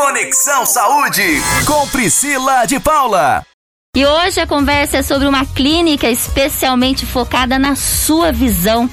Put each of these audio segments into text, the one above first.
Conexão Saúde com Priscila de Paula. E hoje a conversa é sobre uma clínica especialmente focada na sua visão.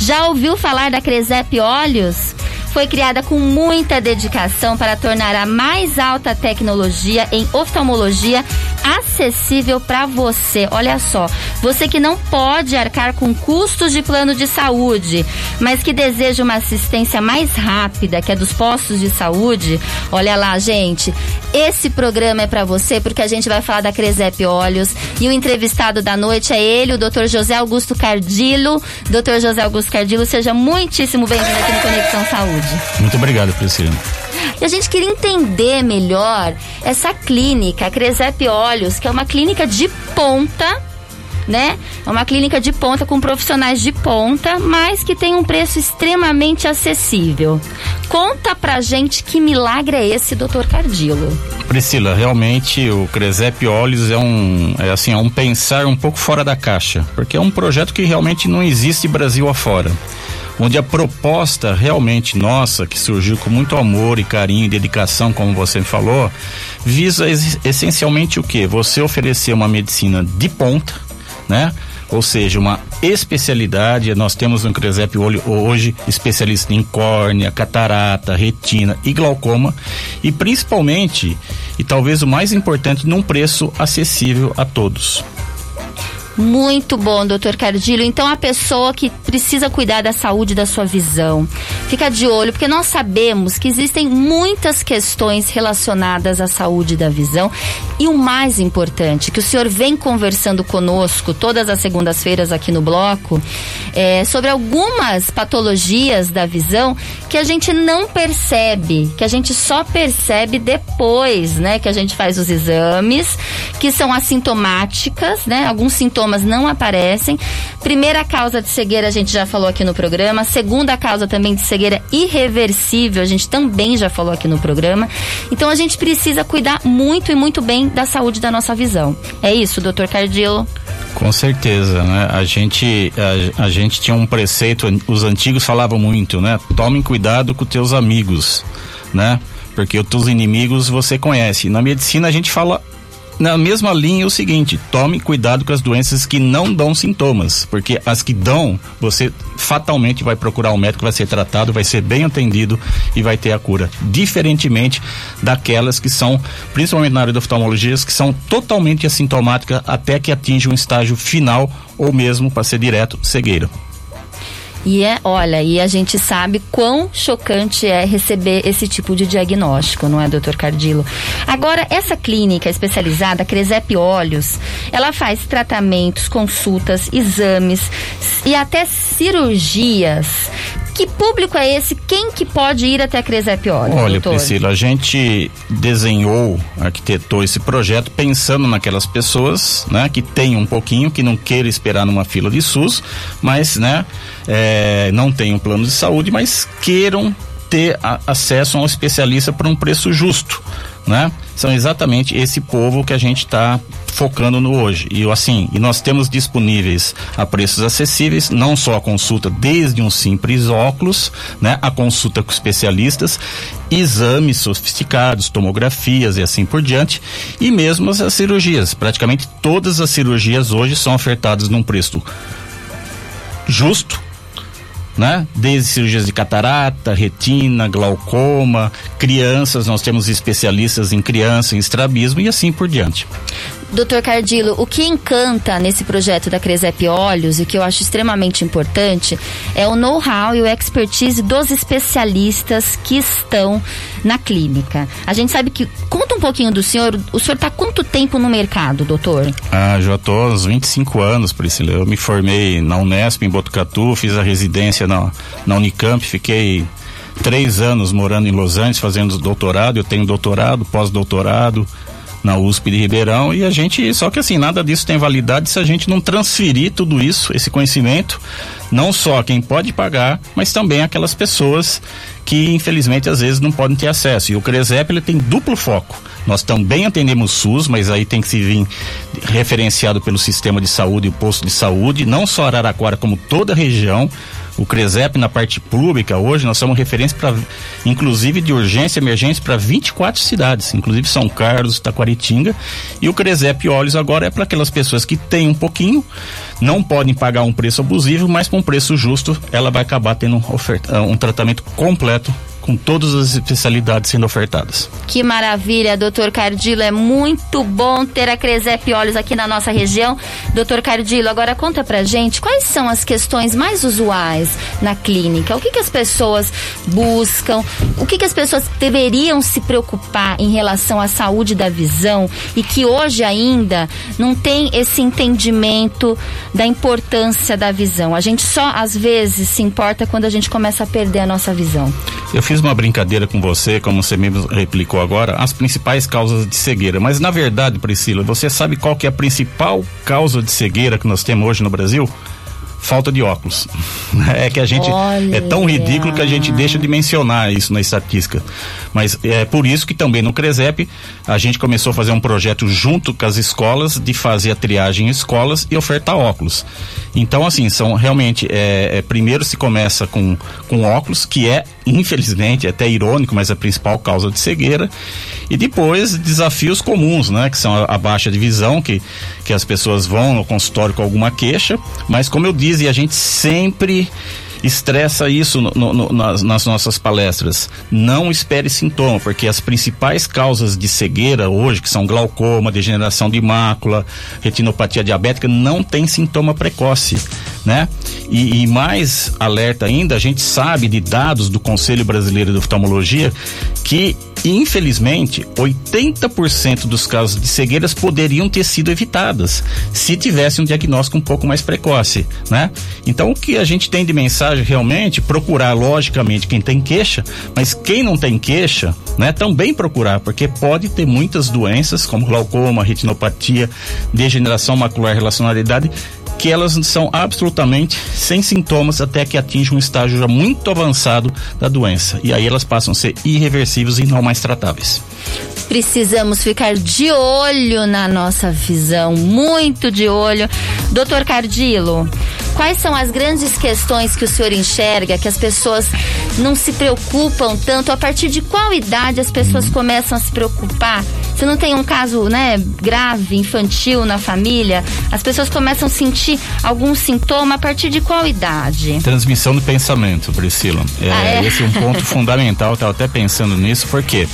Já ouviu falar da Cresep Olhos? Foi criada com muita dedicação para tornar a mais alta tecnologia em oftalmologia acessível para você. Olha só, você que não pode arcar com custos de plano de saúde, mas que deseja uma assistência mais rápida, que é dos postos de saúde, olha lá, gente. Esse programa é para você porque a gente vai falar da Cresep Olhos e o entrevistado da noite é ele, o Dr. José Augusto Cardilo. Dr. José Augusto Cardilo, seja muitíssimo bem-vindo aqui no Conexão Saúde. Muito obrigado, Priscila. E a gente queria entender melhor essa clínica, a Cresep Olhos, que é uma clínica de ponta né? É uma clínica de ponta com profissionais de ponta, mas que tem um preço extremamente acessível. Conta pra gente que milagre é esse, doutor Cardilo. Priscila, realmente o Cresep Olhos é um, é assim, é um pensar um pouco fora da caixa, porque é um projeto que realmente não existe Brasil afora onde a proposta realmente nossa, que surgiu com muito amor e carinho e dedicação, como você falou, visa essencialmente o que? Você oferecer uma medicina de ponta, né? Ou seja, uma especialidade. Nós temos no Cresep hoje especialista em córnea, catarata, retina e glaucoma. E principalmente, e talvez o mais importante, num preço acessível a todos. Muito bom, doutor Cardilho. Então, a pessoa que precisa cuidar da saúde da sua visão, fica de olho, porque nós sabemos que existem muitas questões relacionadas à saúde da visão. E o mais importante, que o senhor vem conversando conosco todas as segundas-feiras aqui no bloco, é, sobre algumas patologias da visão que a gente não percebe, que a gente só percebe depois, né? Que a gente faz os exames, que são assintomáticas, né? Alguns sintomas sintomas não aparecem. Primeira causa de cegueira a gente já falou aqui no programa. Segunda causa também de cegueira irreversível, a gente também já falou aqui no programa. Então a gente precisa cuidar muito e muito bem da saúde da nossa visão. É isso, doutor Cardilo? Com certeza, né? A gente, a, a, gente tinha um preceito, os antigos falavam muito, né? Tomem cuidado com teus amigos, né? Porque os teus inimigos você conhece. Na medicina a gente fala na mesma linha é o seguinte: tome cuidado com as doenças que não dão sintomas, porque as que dão, você fatalmente vai procurar um médico, vai ser tratado, vai ser bem atendido e vai ter a cura. Diferentemente daquelas que são, principalmente na área da oftalmologia, que são totalmente assintomáticas até que atinjam um estágio final ou mesmo para ser direto cegueira. E é, olha, e a gente sabe quão chocante é receber esse tipo de diagnóstico, não é, doutor Cardilo? Agora, essa clínica especializada, Cresep Olhos, ela faz tratamentos, consultas, exames e até cirurgias que público é esse? Quem que pode ir até a Cresep Olhos, Olha, doutor? Priscila, a gente desenhou, arquitetou esse projeto pensando naquelas pessoas, né, que tem um pouquinho, que não queira esperar numa fila de SUS, mas, né, é, não tem um plano de saúde, mas queiram ter a, acesso a um especialista por um preço justo né? São exatamente esse povo que a gente está focando no hoje. E assim, e nós temos disponíveis a preços acessíveis, não só a consulta desde um simples óculos, né, a consulta com especialistas, exames sofisticados, tomografias e assim por diante, e mesmo as cirurgias. Praticamente todas as cirurgias hoje são ofertadas num preço justo né? Desde cirurgias de catarata, retina, glaucoma, crianças, nós temos especialistas em criança, em estrabismo e assim por diante. Doutor Cardilo, o que encanta nesse projeto da Cresep Olhos e que eu acho extremamente importante é o know-how e o expertise dos especialistas que estão na clínica. A gente sabe que. Conta um pouquinho do senhor. O senhor está quanto tempo no mercado, doutor? Ah, já estou há uns 25 anos, Priscila. Eu me formei na Unesp, em Botucatu, fiz a residência na, na Unicamp, fiquei três anos morando em Los Angeles fazendo doutorado. Eu tenho doutorado, pós-doutorado na USP de Ribeirão e a gente, só que assim, nada disso tem validade se a gente não transferir tudo isso, esse conhecimento, não só quem pode pagar, mas também aquelas pessoas que infelizmente às vezes não podem ter acesso. E o Cresep ele tem duplo foco. Nós também atendemos SUS, mas aí tem que se vir referenciado pelo sistema de saúde e o posto de saúde, não só Araraquara como toda a região O CRESEP na parte pública, hoje nós somos referência para, inclusive de urgência emergência para 24 cidades, inclusive São Carlos, Taquaritinga. E o CRESEP Olhos agora é para aquelas pessoas que têm um pouquinho, não podem pagar um preço abusivo, mas com um preço justo, ela vai acabar tendo oferta, um tratamento completo com todas as especialidades sendo ofertadas. Que maravilha, doutor Cardilo. É muito bom ter a Cresep Olhos aqui na nossa região. Doutor Cardilo, agora conta pra gente quais são as questões mais usuais na clínica. O que, que as pessoas buscam? O que, que as pessoas deveriam se preocupar em relação à saúde da visão e que hoje ainda não tem esse entendimento da importância da visão. A gente só às vezes se importa quando a gente começa a perder a nossa visão. Eu fiz uma brincadeira com você, como você mesmo replicou agora, as principais causas de cegueira. Mas na verdade, Priscila, você sabe qual que é a principal causa de cegueira que nós temos hoje no Brasil? Falta de óculos. É que a gente Olha. é tão ridículo que a gente deixa de mencionar isso na estatística. Mas é por isso que também no Cresep a gente começou a fazer um projeto junto com as escolas de fazer a triagem em escolas e ofertar óculos. Então assim são realmente é, é, primeiro se começa com com óculos que é infelizmente é até irônico, mas é a principal causa de cegueira e depois desafios comuns, né, que são a, a baixa de visão que que as pessoas vão no consultório com alguma queixa, mas como eu disse, a gente sempre estressa isso no, no, nas, nas, nossas palestras. Não espere sintoma, porque as principais causas de cegueira hoje, que são glaucoma, degeneração de mácula, retinopatia diabética, não tem sintoma precoce, né? E, e mais alerta ainda, a gente sabe de dados do Conselho Brasileiro de Oftalmologia que infelizmente, 80% dos casos de cegueiras poderiam ter sido evitadas se tivesse um diagnóstico um pouco mais precoce, né? Então, o que a gente tem de mensagem realmente procurar logicamente quem tem queixa, mas quem não tem queixa, né, também procurar, porque pode ter muitas doenças como glaucoma, retinopatia, degeneração macular, relacionalidade que elas são absolutamente sem sintomas até que atinjam um estágio já muito avançado da doença. E aí elas passam a ser irreversíveis e não mais tratáveis. Precisamos ficar de olho na nossa visão, muito de olho. Doutor Cardilo, quais são as grandes questões que o senhor enxerga que as pessoas não se preocupam tanto? A partir de qual idade as pessoas começam a se preocupar? Se não tem um caso, né, grave, infantil na família, as pessoas começam a sentir algum sintoma a partir de qual idade? Transmissão do pensamento, Priscila. É, ah, é? Esse é um ponto fundamental, estava até pensando nisso, porque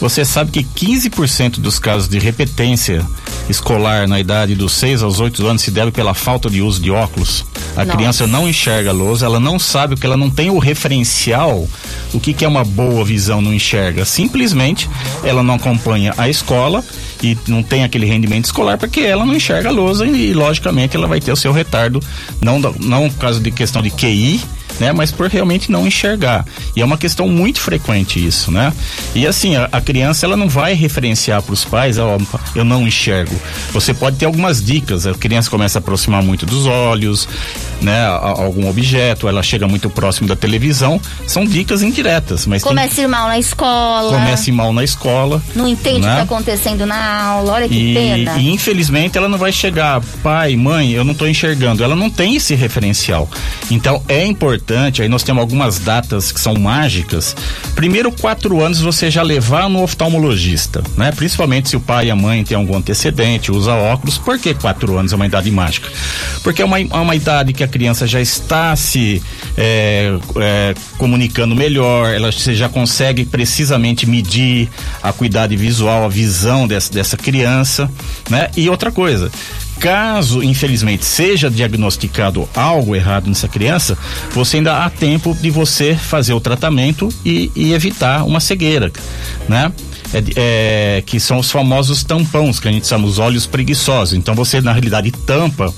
você sabe que 15% dos casos de repetência escolar na idade dos 6 aos 8 anos se deve pela falta de uso de óculos. A Nossa. criança não enxerga a lousa, ela não sabe o que ela não tem o referencial, o que, que é uma boa visão, não enxerga. Simplesmente ela não acompanha a escola e não tem aquele rendimento escolar porque ela não enxerga a lousa e, logicamente ela vai ter o seu retardo, não, não por causa de questão de QI, né? Mas por realmente não enxergar. E é uma questão muito frequente isso, né? E assim, a, a criança ela não vai referenciar para os pais, ó, eu não enxergo. Você pode ter algumas dicas, a criança começa a aproximar muito dos olhos, né? A, a algum objeto, ela chega muito próximo da televisão, são dicas indiretas, mas Começa tem... mal na escola. Começa mal na escola. Não entende né? o que está acontecendo na aula, olha que e, pena. E infelizmente ela não vai chegar, pai, mãe, eu não estou enxergando. Ela não tem esse referencial. Então é importante importante, aí nós temos algumas datas que são mágicas. Primeiro, quatro anos você já levar no oftalmologista, né? Principalmente se o pai e a mãe têm algum antecedente, usa óculos. Por que quatro anos é uma idade mágica? Porque é uma, é uma idade que a criança já está se é, é, comunicando melhor, ela você já consegue precisamente medir a cuidade visual, a visão dessa, dessa criança, né? E outra coisa, caso, infelizmente, seja diagnosticado algo errado nessa criança, você ainda há tempo de você fazer o tratamento e, e evitar uma cegueira, né? É, é, que são os famosos tampões, que a gente chama os olhos preguiçosos. Então você, na realidade, tampa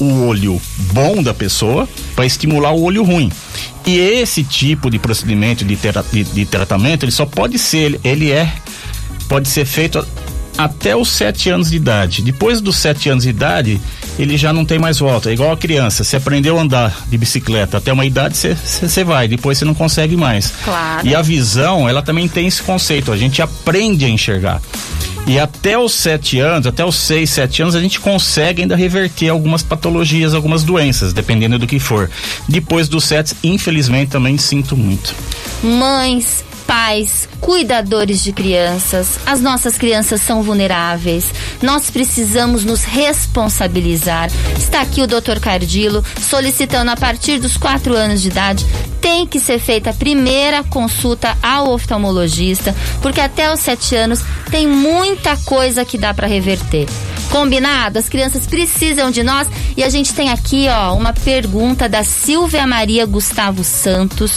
o olho bom da pessoa para estimular o olho ruim. E esse tipo de procedimento de, de, de tratamento, ele só pode ser, ele é, pode ser feito até os sete anos de idade. Depois dos sete anos de idade, ele já não tem mais volta. É igual a criança. Você aprendeu a andar de bicicleta até uma idade, você vai. Depois você não consegue mais. Claro. E a visão, ela também tem esse conceito. A gente aprende a enxergar. E até os sete anos, até os seis, sete anos, a gente consegue ainda reverter algumas patologias, algumas doenças, dependendo do que for. Depois dos sete, infelizmente, também sinto muito. Mães, pais, cuidadores de crianças. As nossas crianças são vulneráveis. Nós precisamos nos responsabilizar. Está aqui o Dr. Cardilo solicitando a partir dos quatro anos de idade tem que ser feita a primeira consulta ao oftalmologista, porque até os sete anos tem muita coisa que dá para reverter. Combinado? As crianças precisam de nós e a gente tem aqui, ó, uma pergunta da Silvia Maria Gustavo Santos.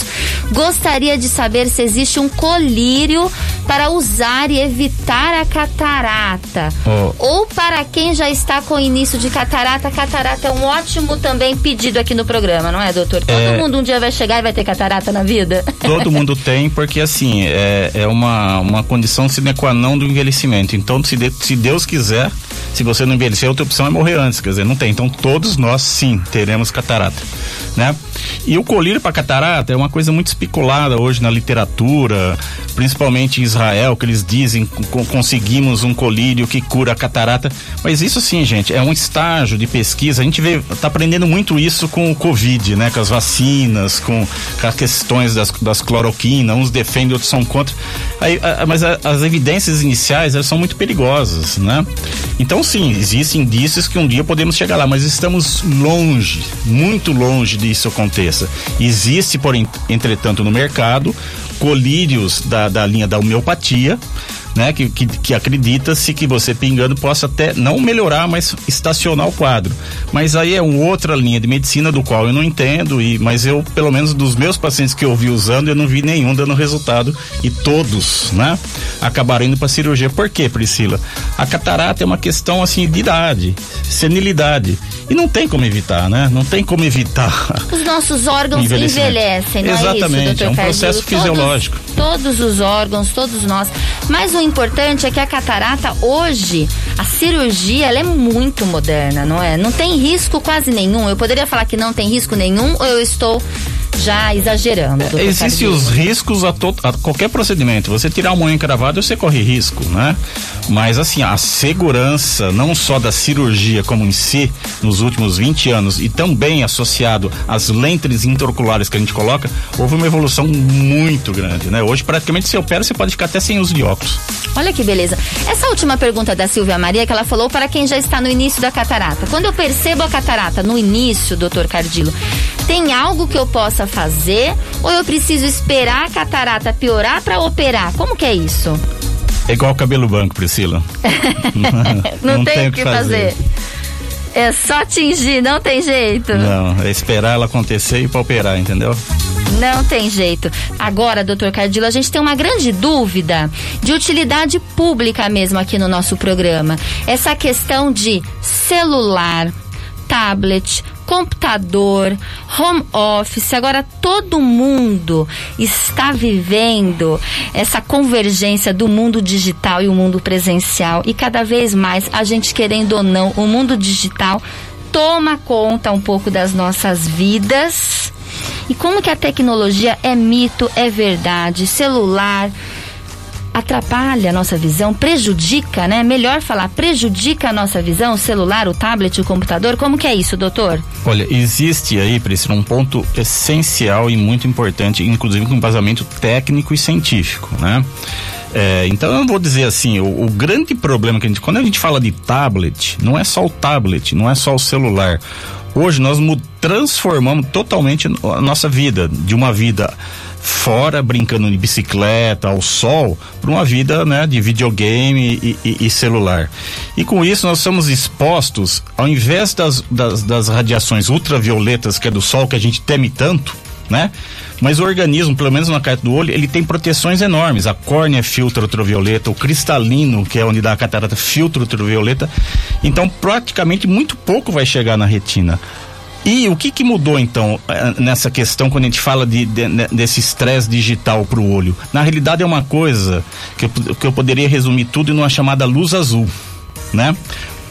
Gostaria de saber se existe um colírio para usar e evitar a catarata. Oh. Ou para quem já está com início de catarata, catarata é um ótimo também pedido aqui no programa, não é, doutor? Todo é... mundo um dia vai chegar e vai ter catarata na vida? Todo mundo tem, porque assim, é, é uma, uma condição sine qua non do envelhecimento. Então, se, de, se Deus quiser, se você não envelhecer, a outra opção é morrer antes, quer dizer, não tem. Então todos nós sim teremos catarata, né? E o colírio para catarata é uma coisa muito especulada hoje na literatura, principalmente em Israel, que eles dizem conseguimos um colírio que cura a catarata. Mas isso sim, gente, é um estágio de pesquisa. A gente vê, tá aprendendo muito isso com o Covid, né? Com as vacinas, com, com as questões das, das cloroquinas, uns defendem, outros são contra. Aí, a, mas a, as evidências iniciais elas são muito perigosas, né? Então sim, existem indícios que um dia podemos chegar lá, mas estamos longe, muito longe disso aconteça. Existe, porém, entretanto, no mercado colírios da, da linha da homeopatia, né? Que, que, que acredita-se que você pingando possa até não melhorar, mas estacionar o quadro. Mas aí é uma outra linha de medicina do qual eu não entendo, e, mas eu, pelo menos dos meus pacientes que eu vi usando, eu não vi nenhum dando resultado e todos, né? Acabaram indo para cirurgia. Por quê, Priscila? A catarata é uma questão assim de idade, senilidade. E não tem como evitar, né? Não tem como evitar. Os nossos órgãos envelhecem, não Exatamente, é isso, é um processo fisiológico. Todos, todos os órgãos, todos nós. Mas o importante é que a catarata hoje, a cirurgia, ela é muito moderna, não é? Não tem risco quase nenhum. Eu poderia falar que não tem risco nenhum ou eu estou já exagerando. É, Existem os riscos a, to, a, qualquer procedimento. Você tirar uma unha encravada, você corre risco, né? Mas assim, a segurança não só da cirurgia como em si, nos últimos 20 anos, e também associado às lentes interoculares que a gente coloca, houve uma evolução muito grande, né? Hoje praticamente se opera, você pode ficar até sem uso de óculos. Olha que beleza. Essa última pergunta da Silvia Maria, que ela falou para quem já está no início da catarata. Quando eu percebo a catarata no início, doutor Cardilo, tem algo que eu possa fazer ou eu preciso esperar a catarata piorar para operar? Como que é isso? É igual cabelo branco, Priscila. não, não, tem o que fazer. fazer. É só tingir, não tem jeito. Não, é esperar ela acontecer e para operar, entendeu? Não tem jeito. Agora, doutor Cardilo, a gente tem uma grande dúvida de utilidade pública mesmo aqui no nosso programa. Essa questão de celular, tablet, computador, home office. Agora todo mundo está vivendo essa convergência do mundo digital e o mundo presencial. E cada vez mais, a gente querendo ou não, o mundo digital toma conta um pouco das nossas vidas. E como que a tecnologia é mito, é verdade, celular, atrapalha a nossa visão, prejudica, né? Melhor falar, prejudica a nossa visão, o celular, o tablet, o computador. Como que é isso, doutor? Olha, existe aí, Priscila, um ponto essencial e muito importante, inclusive com embasamento técnico e científico, né? É, então eu vou dizer assim, o, o, grande problema que a gente, quando a gente fala de tablet, não é só o tablet, não é só o celular. Hoje nós transformamos totalmente a nossa vida, de uma vida fora brincando de bicicleta ao sol para uma vida né, de videogame e, e, e, celular. E com isso nós somos expostos, ao invés das, das, das radiações ultravioletas que é do sol que a gente teme tanto, né? Mas o organismo, pelo menos na carta do olho, ele tem proteções enormes. A córnea filtra ultravioleta, o cristalino, que é onde dá a catarata, filtra ultravioleta. Então, praticamente muito pouco vai chegar na retina. E o que, que mudou então eh, nessa questão quando a gente fala de, de desse estresse digital para o olho? Na realidade é uma coisa que eu, que eu poderia resumir tudo numa chamada luz azul, né?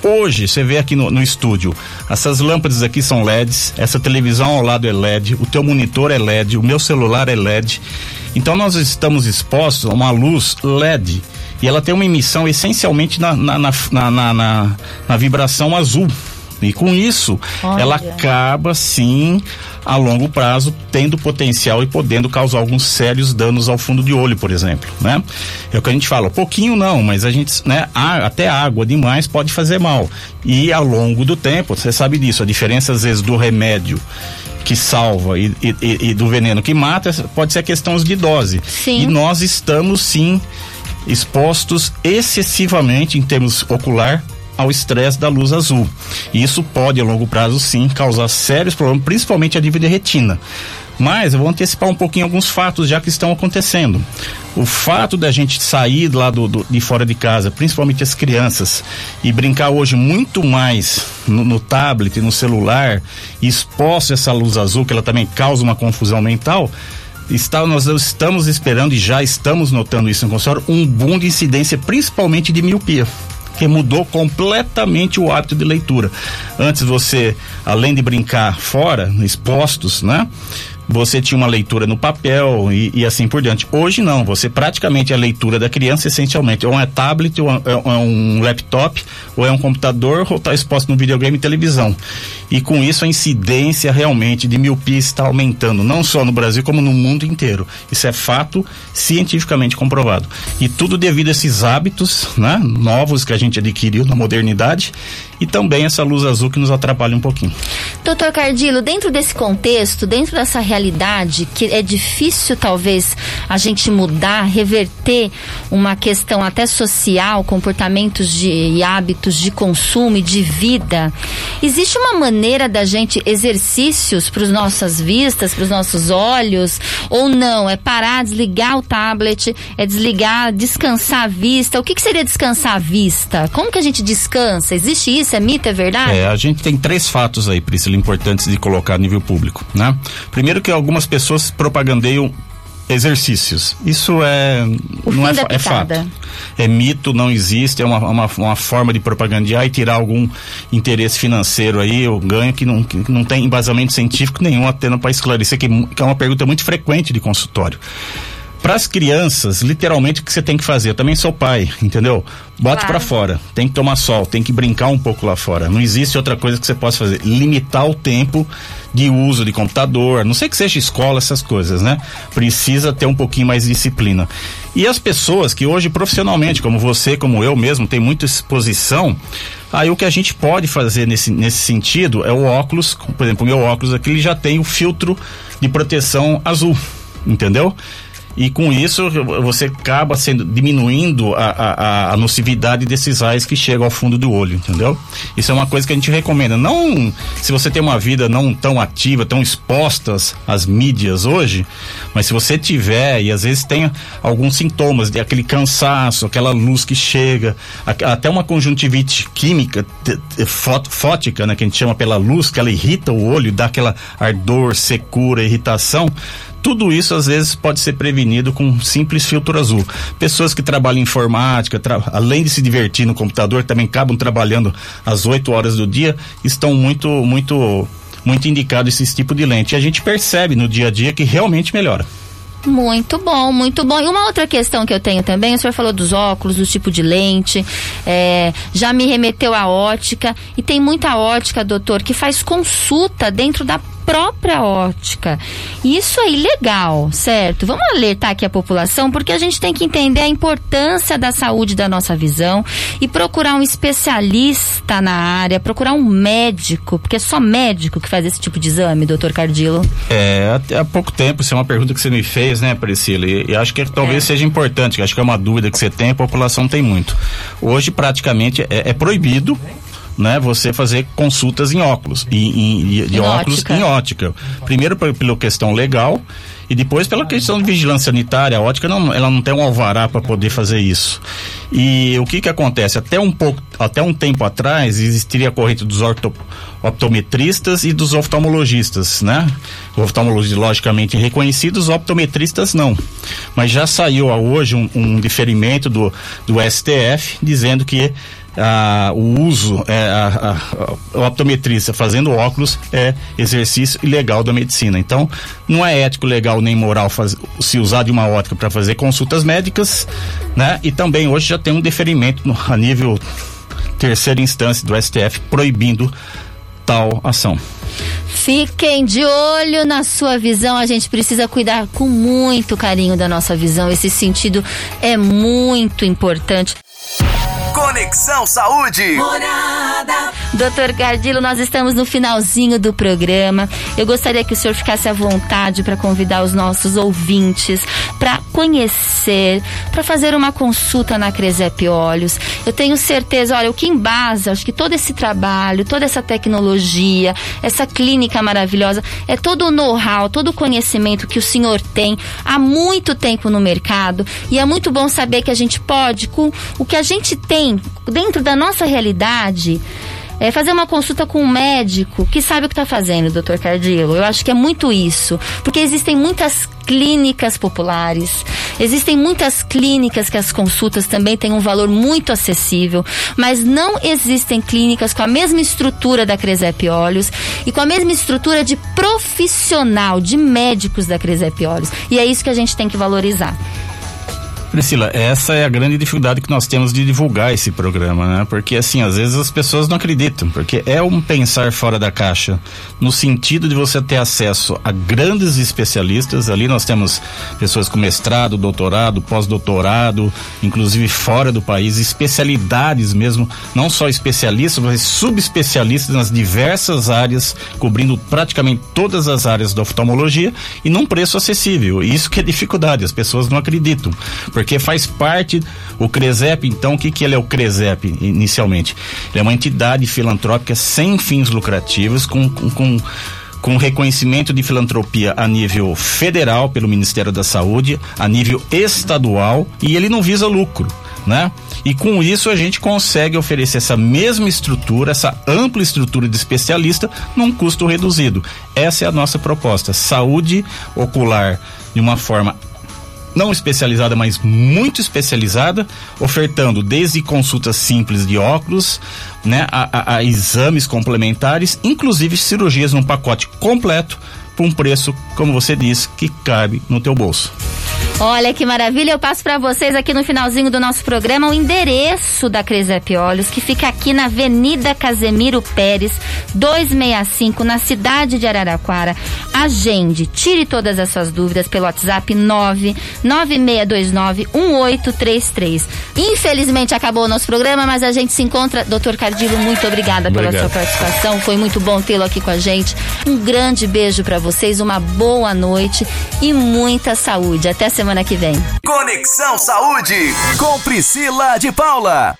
Hoje, você vê aqui no, no, estúdio, essas lâmpadas aqui são LEDs, essa televisão ao lado é LED, o teu monitor é LED, o meu celular é LED. Então nós estamos expostos a uma luz LED e ela tem uma emissão essencialmente na, na, na, na, vibração azul. E com isso, Olha. ela acaba sim a longo prazo tendo potencial e podendo causar alguns sérios danos ao fundo de olho, por exemplo, né? É o que a gente fala, pouquinho não, mas a gente, né, até água demais pode fazer mal. E ao longo do tempo, você sabe disso, a diferença às vezes do remédio que salva e, e, e, do veneno que mata pode ser questões de dose. Sim. E nós estamos sim expostos excessivamente em termos ocular ao estresse da luz azul. E isso pode, a longo prazo, sim, causar sérios problemas, principalmente a nível de retina. Mas eu vou antecipar um pouquinho alguns fatos já que estão acontecendo. O fato da gente sair lá do, do, de fora de casa, principalmente as crianças, e brincar hoje muito mais no, no tablet, no celular, exposto a essa luz azul, que ela também causa uma confusão mental, está, nós estamos esperando e já estamos notando isso no consultório, um boom de incidência, principalmente de miopia que mudou completamente o hábito de leitura. Antes você, além de brincar fora, expostos, né? você tinha uma leitura no papel e, e, assim por diante. Hoje não, você praticamente a leitura da criança essencialmente ou é tablet, ou é, é um laptop, ou é um computador, ou está exposto no videogame e televisão. E com isso a incidência realmente de miopia está aumentando, não só no Brasil como no mundo inteiro. Isso é fato cientificamente comprovado. E tudo devido a esses hábitos, né, novos que a gente adquiriu na modernidade e também essa luz azul que nos atrapalha um pouquinho. Doutor Cardilo, dentro desse contexto, dentro dessa realidade que é difícil talvez a gente mudar, reverter uma questão até social, comportamentos de, e hábitos de consumo e de vida, existe uma maneira da gente exercícios para as nossas vistas, para os nossos olhos, ou não? É parar, desligar o tablet, é desligar, descansar a vista. O que, que seria descansar a vista? Como que a gente descansa? Existe isso? isso é mito, é verdade? É, a gente tem três fatos aí, Priscila, importantes de colocar a nível público, né? Primeiro que algumas pessoas propagandeiam exercícios. Isso é o não é, é fato. É mito, não existe, é uma, uma, uma, forma de propagandear e tirar algum interesse financeiro aí, ou ganho que não, que não tem embasamento científico nenhum até para esclarecer, que, que é uma pergunta muito frequente de consultório. Para as crianças, literalmente o que você tem que fazer? Eu também sou pai, entendeu? Bote claro. para fora. Tem que tomar sol, tem que brincar um pouco lá fora. Não existe outra coisa que você possa fazer. Limitar o tempo de uso de computador, não sei que seja escola, essas coisas, né? Precisa ter um pouquinho mais de disciplina. E as pessoas que hoje profissionalmente, como você, como eu mesmo, tem muita exposição, aí o que a gente pode fazer nesse, nesse sentido é o óculos, por exemplo, o meu óculos aqui ele já tem o filtro de proteção azul, entendeu? E com isso você acaba sendo diminuindo a, a, a nocividade desses raios que chegam ao fundo do olho, entendeu? Isso é uma coisa que a gente recomenda. Não se você tem uma vida não tão ativa, tão expostas às mídias hoje, mas se você tiver e às vezes tem alguns sintomas de aquele cansaço, aquela luz que chega, até uma conjuntivite química fótica, né, que a gente chama pela luz, que ela irrita o olho, dá aquela ardor, secura, irritação tudo isso às vezes pode ser prevenido com um simples filtro azul. Pessoas que trabalham em informática, tra além de se divertir no computador, também acabam trabalhando às 8 horas do dia, estão muito, muito, muito indicados esse tipo de lente. E a gente percebe no dia a dia que realmente melhora. Muito bom, muito bom. E uma outra questão que eu tenho também, o senhor falou dos óculos, do tipo de lente, é, já me remeteu à ótica, e tem muita ótica, doutor, que faz consulta dentro da própria ótica. Isso é ilegal, certo? Vamos alertar aqui a população, porque a gente tem que entender a importância da saúde da nossa visão e procurar um especialista na área, procurar um médico, porque é só médico que faz esse tipo de exame, doutor Cardilo. É, até há pouco tempo, isso é uma pergunta que você me fez, né, Priscila? E, e acho que talvez é. seja importante, acho que é uma dúvida que você tem, a população tem muito. Hoje, praticamente, é, é proibido né, você fazer consultas em óculos, em, de óculos ótica. em ótica. Primeiro pela questão legal e depois pela questão de vigilância sanitária. A ótica não, ela não tem um alvará para poder fazer isso. E o que que acontece? Até um pouco, até um tempo atrás existiria a corrente dos orto, optometristas e dos oftalmologistas, né? Oftalmologistas logicamente reconhecidos, optometristas não. Mas já saiu hoje um, um diferimento do, do STF dizendo que a, o uso, é, a, a, o optometrista fazendo óculos é exercício ilegal da medicina. Então, não é ético, legal nem moral faz, se usar de uma ótica para fazer consultas médicas, né? E também hoje já já tem um deferimento no, a nível terceira instância do STF proibindo tal ação. Fiquem de olho na sua visão. A gente precisa cuidar com muito carinho da nossa visão. Esse sentido é muito importante. Conexão Saúde. Morada. Doutor Gardilo, nós estamos no finalzinho do programa. Eu gostaria que o senhor ficasse à vontade para convidar os nossos ouvintes para conhecer, para fazer uma consulta na Cresep Olhos. Eu tenho certeza, olha, o que embasa, acho que todo esse trabalho, toda essa tecnologia, essa clínica maravilhosa, é todo o know-how, todo o conhecimento que o senhor tem há muito tempo no mercado. E é muito bom saber que a gente pode, com o que a gente tem dentro da nossa realidade, é fazer uma consulta com um médico que sabe o que está fazendo, doutor Cardilo. Eu acho que é muito isso. Porque existem muitas clínicas populares, existem muitas clínicas que as consultas também têm um valor muito acessível, mas não existem clínicas com a mesma estrutura da Cresep Olhos e com a mesma estrutura de profissional, de médicos da Cresep Olhos. E é isso que a gente tem que valorizar. Priscila, essa é a grande dificuldade que nós temos de divulgar esse programa, né? Porque assim, às vezes as pessoas não acreditam, porque é um pensar fora da caixa, no sentido de você ter acesso a grandes especialistas. Ali nós temos pessoas com mestrado, doutorado, pós-doutorado, inclusive fora do país, especialidades mesmo, não só especialistas, mas subespecialistas nas diversas áreas, cobrindo praticamente todas as áreas da oftalmologia e num preço acessível. Isso que é dificuldade, as pessoas não acreditam porque faz parte o CRESEP, então o que que ele é o CRESEP inicialmente? Ele é uma entidade filantrópica sem fins lucrativos com, com, com com reconhecimento de filantropia a nível federal pelo Ministério da Saúde, a nível estadual e ele não visa lucro, né? E com isso a gente consegue oferecer essa mesma estrutura, essa ampla estrutura de especialista num custo reduzido. Essa é a nossa proposta, saúde ocular de uma forma não especializada, mas muito especializada, ofertando desde consultas simples de óculos, né, a, a, a exames complementares, inclusive cirurgias num pacote completo por um preço, como você disse, que cabe no teu bolso. Olha que maravilha, eu passo para vocês aqui no finalzinho do nosso programa o endereço da Cresep Olhos, que fica aqui na Avenida Casemiro Pérez, 265, na cidade de Araraquara. Agende, tire todas as suas dúvidas pelo WhatsApp 996291833. Infelizmente acabou o nosso programa, mas a gente se encontra. Doutor Cardilo, muito obrigada pela Obrigado. sua participação. Foi muito bom tê-lo aqui com a gente. Um grande beijo para vocês, uma boa noite e muita saúde. Até semana que vem. Conexão Saúde com Priscila de Paula.